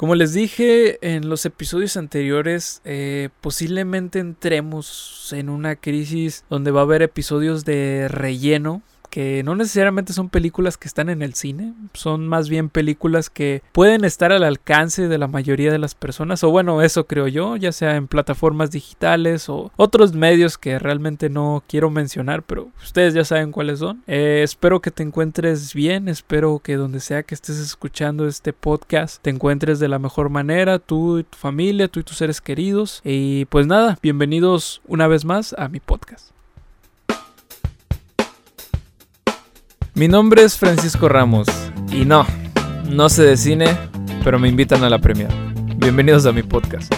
Como les dije en los episodios anteriores, eh, posiblemente entremos en una crisis donde va a haber episodios de relleno que no necesariamente son películas que están en el cine, son más bien películas que pueden estar al alcance de la mayoría de las personas, o bueno, eso creo yo, ya sea en plataformas digitales o otros medios que realmente no quiero mencionar, pero ustedes ya saben cuáles son. Eh, espero que te encuentres bien, espero que donde sea que estés escuchando este podcast te encuentres de la mejor manera, tú y tu familia, tú y tus seres queridos, y pues nada, bienvenidos una vez más a mi podcast. Mi nombre es Francisco Ramos y no, no sé de cine, pero me invitan a la premia. Bienvenidos a mi podcast.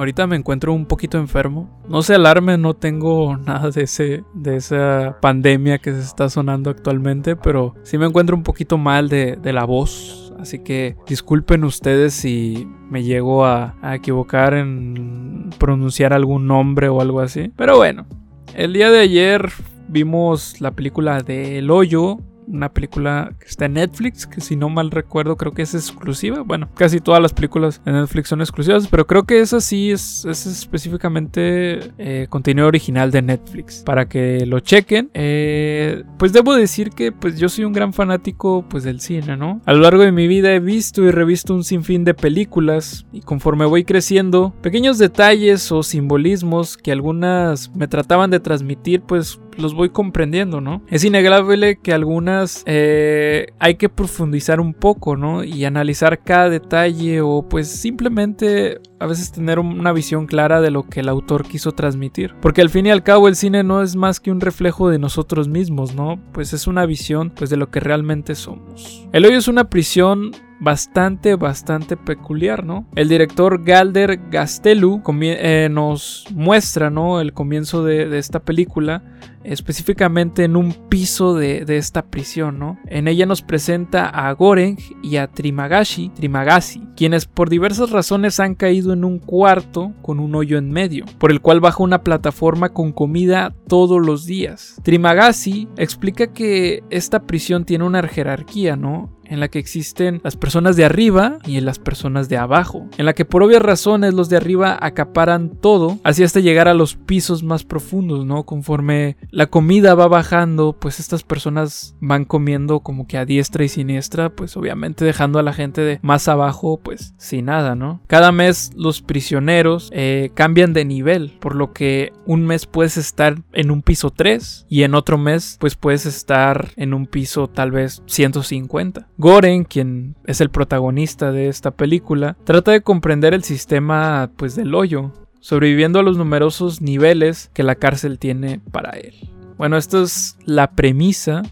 Ahorita me encuentro un poquito enfermo. No se alarme, no tengo nada de ese de esa pandemia que se está sonando actualmente, pero sí me encuentro un poquito mal de, la voz. Así que disculpen ustedes si me llego a, a equivocar en pronunciar algún nombre o algo así. Pero bueno, el día de ayer vimos la película de El Hoyo, una película que está en Netflix, que si no mal recuerdo creo que es exclusiva. Bueno, casi todas las películas en Netflix son exclusivas, pero creo que esa sí es, es específicamente eh, contenido original de Netflix. Para que lo chequen. Eh, pues debo decir que pues yo soy un gran fanático pues del cine, ¿no? A lo largo de mi vida he visto y revisto un sinfín de películas y conforme voy creciendo, pequeños detalles o simbolismos que algunas me trataban de transmitir pues los voy comprendiendo, ¿no? Es innegable que algunas eh, hay que profundizar un poco, ¿no? Y analizar cada detalle o pues simplemente a veces tener una visión clara de lo que el autor quiso transmitir. Porque al fin y al cabo el cine no es más que un reflejo de nosotros mismos, ¿no? Pues es una visión pues de lo que realmente somos. El hoyo es una prisión bastante, bastante peculiar, ¿no? El director Galder Gastelu eh, nos muestra, ¿no? El comienzo de, esta película, específicamente en un piso de, esta prisión, ¿no? En ella nos presenta a Goreng y a Trimagashi, Trimagasi, quienes por diversas razones han caído en un cuarto con un hoyo en medio, por el cual baja una plataforma con comida todos los días. Trimagasi explica que esta prisión tiene una jerarquía, ¿no? En la que existen las personas de arriba y las personas de abajo, en la que por obvias razones los de arriba acaparan todo, así hasta llegar a los pisos más profundos, ¿no? Conforme la comida va bajando, pues estas personas van comiendo como que a diestra y siniestra, pues obviamente dejando a la gente de más abajo, pues sin nada, ¿no? Cada mes los prisioneros eh, cambian de nivel, por lo que un mes puedes estar en un piso 3 y en otro mes pues puedes estar en un piso tal vez 150. Goren, quien es el protagonista de esta película, trata de comprender el sistema pues del hoyo, sobreviviendo a los numerosos niveles que la cárcel tiene para él. Bueno, esto es la premisa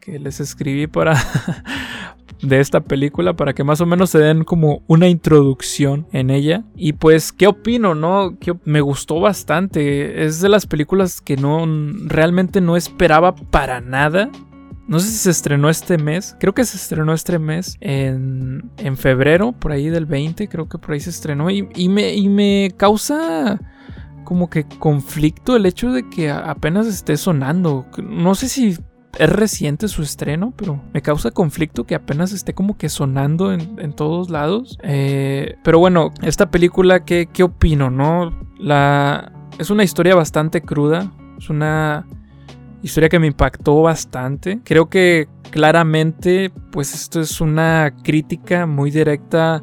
que les escribí para de esta película para que más o menos se den como una introducción en ella. Y pues, ¿qué opino, no? Que me gustó bastante. Es de las películas que no realmente no esperaba para nada. No sé si se estrenó este mes. Creo que se estrenó este mes en, en febrero, por ahí del 20. Creo que por ahí se estrenó. Y, me, y me causa como que conflicto el hecho de que apenas esté sonando. No sé si es reciente su estreno, pero me causa conflicto que apenas esté como que sonando en, todos lados. Eh, pero bueno, esta película, ¿qué, ¿qué opino? ¿No? La, es una historia bastante cruda. Es una historia que me impactó bastante. Creo que claramente, pues esto es una crítica muy directa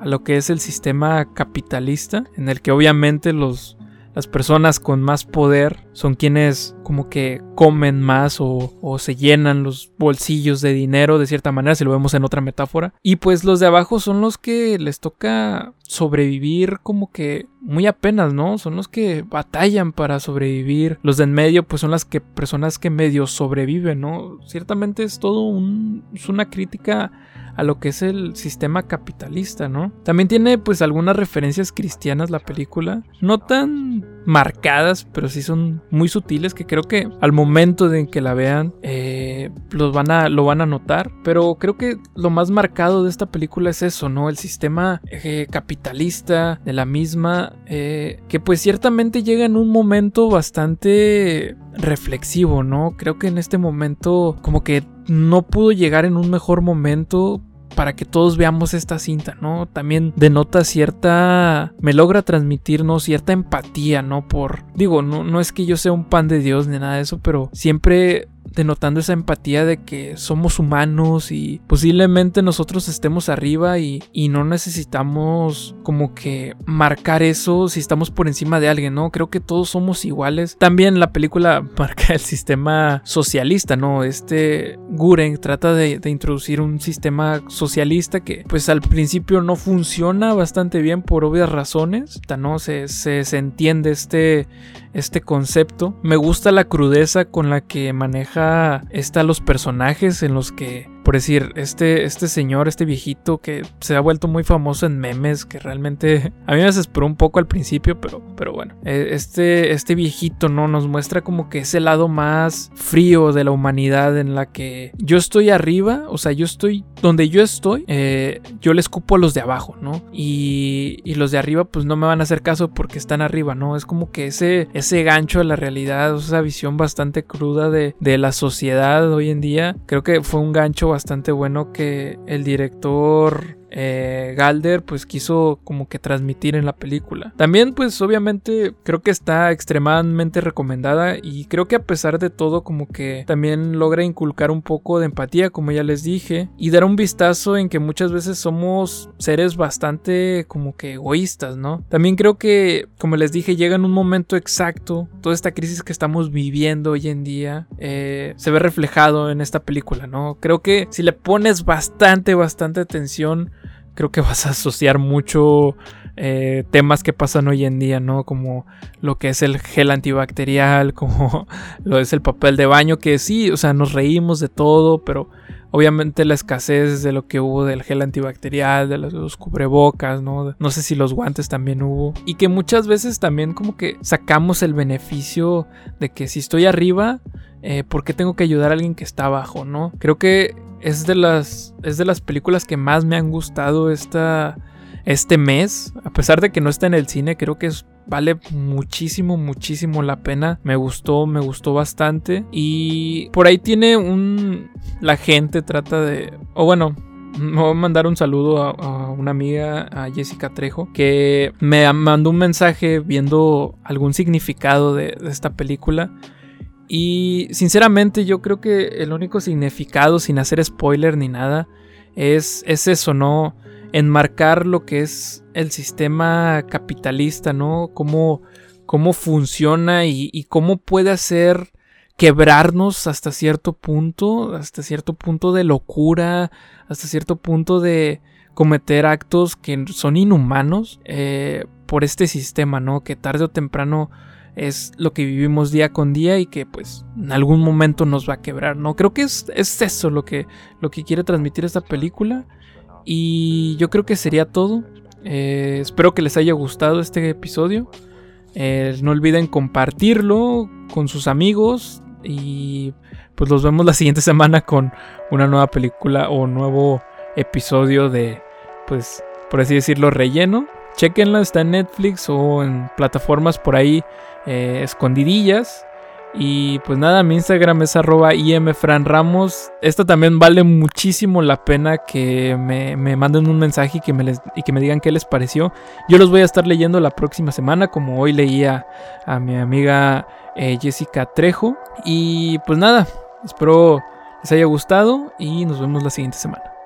a lo que es el sistema capitalista, en el que obviamente los, las personas con más poder son quienes como que comen más o, se llenan los bolsillos de dinero de cierta manera, si lo vemos en otra metáfora. Y pues los de abajo son los que les toca sobrevivir como que muy apenas, ¿no? Son los que batallan para sobrevivir. Los de en medio pues son las que personas que medio sobreviven, ¿no? Ciertamente es todo un, es una crítica a lo que es el sistema capitalista, ¿no? También tiene pues algunas referencias cristianas la película, no tan marcadas, pero sí son muy sutiles que creo que al momento de que la vean, eh, los van a, lo van a notar. Pero creo que lo más marcado de esta película es eso, ¿no? El sistema eh, capitalista de la misma, eh, que pues ciertamente llega en un momento bastante reflexivo, ¿no? Creo que en este momento como que no pudo llegar en un mejor momento para que todos veamos esta cinta, ¿no? También denota cierta, me logra transmitirnos cierta empatía, ¿no? Por, digo, no, no es que yo sea un pan de Dios ni nada de eso, pero siempre denotando esa empatía de que somos humanos y posiblemente nosotros estemos arriba y, no necesitamos como que marcar eso si estamos por encima de alguien, ¿no? Creo que todos somos iguales. También la película marca el sistema socialista, ¿no? Este Guren trata de, introducir un sistema socialista que pues al principio no funciona bastante bien por obvias razones, ¿no? Se, se, se entiende este, este concepto. Me gusta la crudeza con la que maneja esta los personajes en los que por decir, este, este señor, este viejito que se ha vuelto muy famoso en memes, que realmente a mí me desesperó un poco al principio, pero, pero bueno, e, este, este viejito no nos muestra como que ese lado más frío de la humanidad en la que yo estoy arriba, o sea, yo estoy donde yo estoy, eh, yo le escupo a los de abajo, ¿no? Y, y, los de arriba pues no me van a hacer caso porque están arriba, ¿no? Es como que ese, ese gancho de la realidad, esa visión bastante cruda de, de la sociedad hoy en día, creo que fue un gancho bastante bueno que el director eh, Galder pues quiso como que transmitir en la película. También pues obviamente creo que está extremadamente recomendada y creo que a pesar de todo como que también logra inculcar un poco de empatía como ya les dije y dar un vistazo en que muchas veces somos seres bastante como que egoístas, ¿no? También creo que como les dije llega en un momento exacto toda esta crisis que estamos viviendo hoy en día eh, se ve reflejado en esta película, ¿no? Creo que si le pones bastante bastante atención creo que vas a asociar mucho eh, temas que pasan hoy en día, ¿no? Como lo que es el gel antibacterial, como lo es el papel de baño, que sí, o sea, nos reímos de todo, pero obviamente la escasez de lo que hubo del gel antibacterial, de los, cubrebocas, ¿no? No sé si los guantes también hubo. Y que muchas veces también como que sacamos el beneficio de que si estoy arriba, eh, ¿por qué tengo que ayudar a alguien que está abajo, no? Creo que es de las, es de las películas que más me han gustado esta, este mes. A pesar de que no está en el cine, creo que vale muchísimo, muchísimo la pena. Me gustó, me gustó bastante. Y por ahí tiene un... La gente trata de... O bueno, me voy a mandar un saludo a, una amiga, a Jessica Trejo, que me mandó un mensaje viendo algún significado de esta película. Y sinceramente yo creo que el único significado, sin hacer spoiler ni nada, es, es eso, ¿no? Enmarcar lo que es el sistema capitalista, ¿no? Cómo, cómo funciona y, y cómo puede hacer quebrarnos hasta cierto punto, hasta cierto punto de locura, hasta cierto punto de cometer actos que son inhumanos eh, por este sistema, ¿no? Que tarde o temprano es lo que vivimos día con día y que pues en algún momento nos va a quebrar, ¿no? Creo que es, eso lo que, lo que quiere transmitir esta película y yo creo que sería todo. Eh, espero que les haya gustado este episodio. Eh, no olviden compartirlo con sus amigos y pues los vemos la siguiente semana con una nueva película o nuevo episodio de pues por así decirlo relleno. Chequenla, está en Netflix o en plataformas por ahí eh, escondidillas. Y pues nada, mi Instagram es arroba imfranramos. Esto también vale muchísimo la pena que me, manden un mensaje y que, me les, y que me digan qué les pareció. Yo los voy a estar leyendo la próxima semana, como hoy leía a mi amiga eh, Jessica Trejo. Y pues nada, espero les haya gustado y nos vemos la siguiente semana.